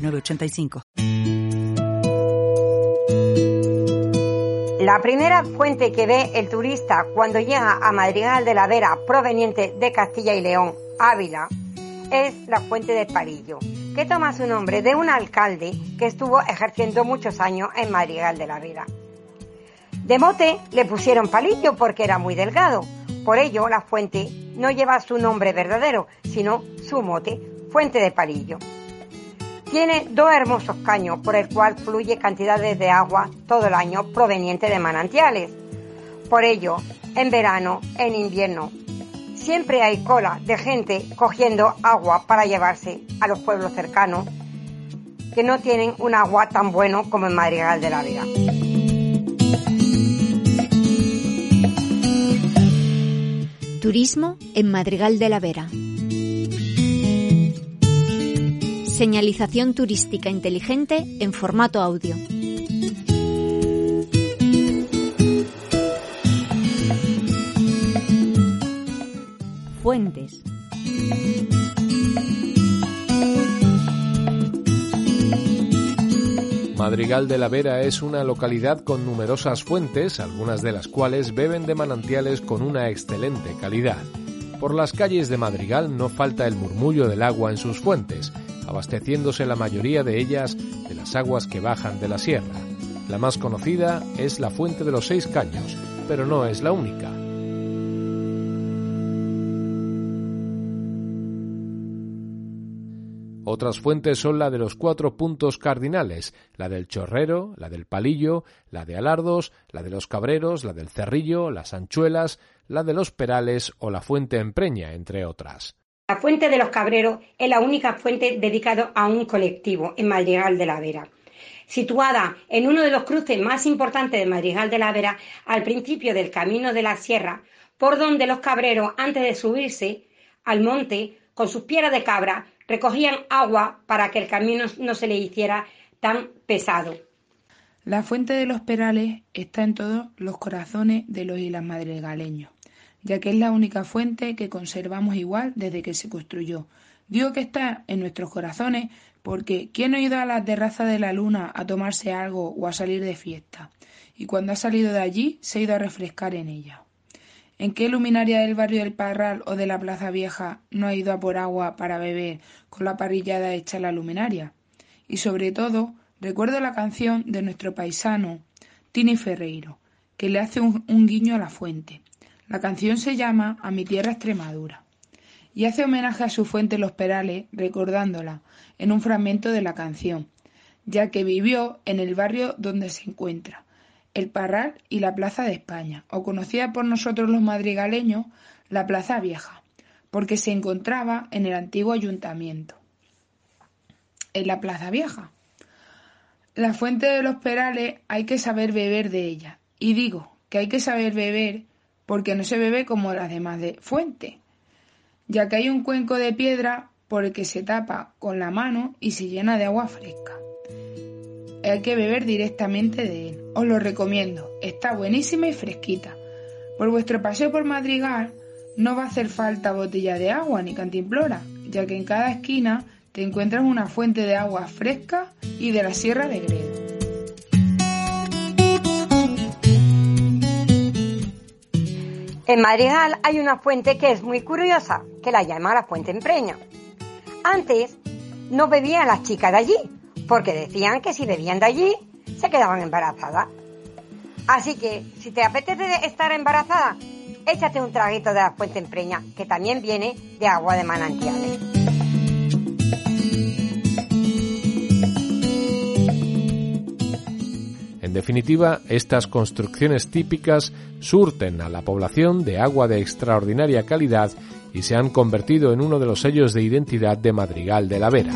906985. La primera fuente que ve el turista cuando llega a Madrigal de la Vera proveniente de Castilla y León, Ávila, es la fuente de Parillo, que toma su nombre de un alcalde que estuvo ejerciendo muchos años en Madrigal de la Vera. De mote le pusieron palillo porque era muy delgado. Por ello, la fuente no lleva su nombre verdadero, sino su mote, fuente de palillo. Tiene dos hermosos caños por el cual fluye cantidades de agua todo el año proveniente de manantiales. Por ello, en verano, en invierno, siempre hay cola de gente cogiendo agua para llevarse a los pueblos cercanos que no tienen un agua tan bueno como en Madrigal de la Vida. Turismo en Madrigal de la Vera. Señalización turística inteligente en formato audio. Fuentes. Madrigal de la Vera es una localidad con numerosas fuentes, algunas de las cuales beben de manantiales con una excelente calidad. Por las calles de Madrigal no falta el murmullo del agua en sus fuentes, abasteciéndose la mayoría de ellas de las aguas que bajan de la sierra. La más conocida es la Fuente de los Seis Caños, pero no es la única. Otras fuentes son la de los cuatro puntos cardinales, la del Chorrero, la del Palillo, la de Alardos, la de los Cabreros, la del Cerrillo, las Anchuelas, la de los Perales o la Fuente Empreña, entre otras. La Fuente de los Cabreros es la única fuente dedicada a un colectivo en Madrigal de la Vera. Situada en uno de los cruces más importantes de Madrigal de la Vera, al principio del camino de la sierra, por donde los cabreros, antes de subirse al monte, con sus piedras de cabra, recogían agua para que el camino no se le hiciera tan pesado. La fuente de los perales está en todos los corazones de los islas madrigaleños, ya que es la única fuente que conservamos igual desde que se construyó. Digo que está en nuestros corazones porque ¿quién ha ido a la terraza de la luna a tomarse algo o a salir de fiesta? Y cuando ha salido de allí se ha ido a refrescar en ella. ¿En qué luminaria del barrio del Parral o de la Plaza Vieja no ha ido a por agua para beber con la parrillada hecha la luminaria? Y sobre todo, recuerdo la canción de nuestro paisano Tini Ferreiro, que le hace un guiño a la fuente. La canción se llama A mi tierra Extremadura y hace homenaje a su fuente Los Perales, recordándola en un fragmento de la canción, ya que vivió en el barrio donde se encuentra, el Parral y la Plaza de España, o conocida por nosotros los madrigaleños, la Plaza Vieja, porque se encontraba en el antiguo ayuntamiento. En la Plaza Vieja. La fuente de los Perales hay que saber beber de ella, y digo que hay que saber beber porque no se bebe como las demás de fuente, ya que hay un cuenco de piedra por el que se tapa con la mano y se llena de agua fresca hay que beber directamente de él. Os lo recomiendo, está buenísima y fresquita. Por vuestro paseo por Madrigal no va a hacer falta botella de agua ni cantimplora, ya que en cada esquina te encuentras una fuente de agua fresca y de la Sierra de Gredo. En Madrigal hay una fuente que es muy curiosa, que la llama la Fuente Empreña. Antes no bebían las chicas de allí, porque decían que si bebían de allí se quedaban embarazadas. Así que, si te apetece estar embarazada, échate un traguito de la fuente empreña, que también viene de agua de manantiales. En definitiva, estas construcciones típicas surten a la población de agua de extraordinaria calidad y se han convertido en uno de los sellos de identidad de Madrigal de la Vera.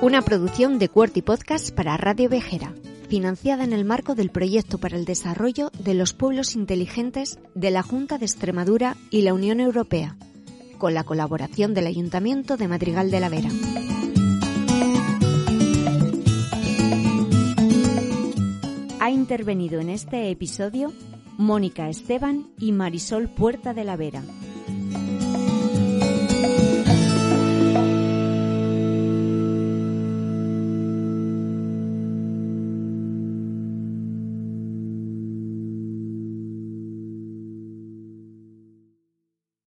Una producción de Cuerty Podcast para Radio Vejera, financiada en el marco del proyecto para el desarrollo de los pueblos inteligentes de la Junta de Extremadura y la Unión Europea con la colaboración del Ayuntamiento de Madrigal de la Vera. Ha intervenido en este episodio Mónica Esteban y Marisol Puerta de la Vera.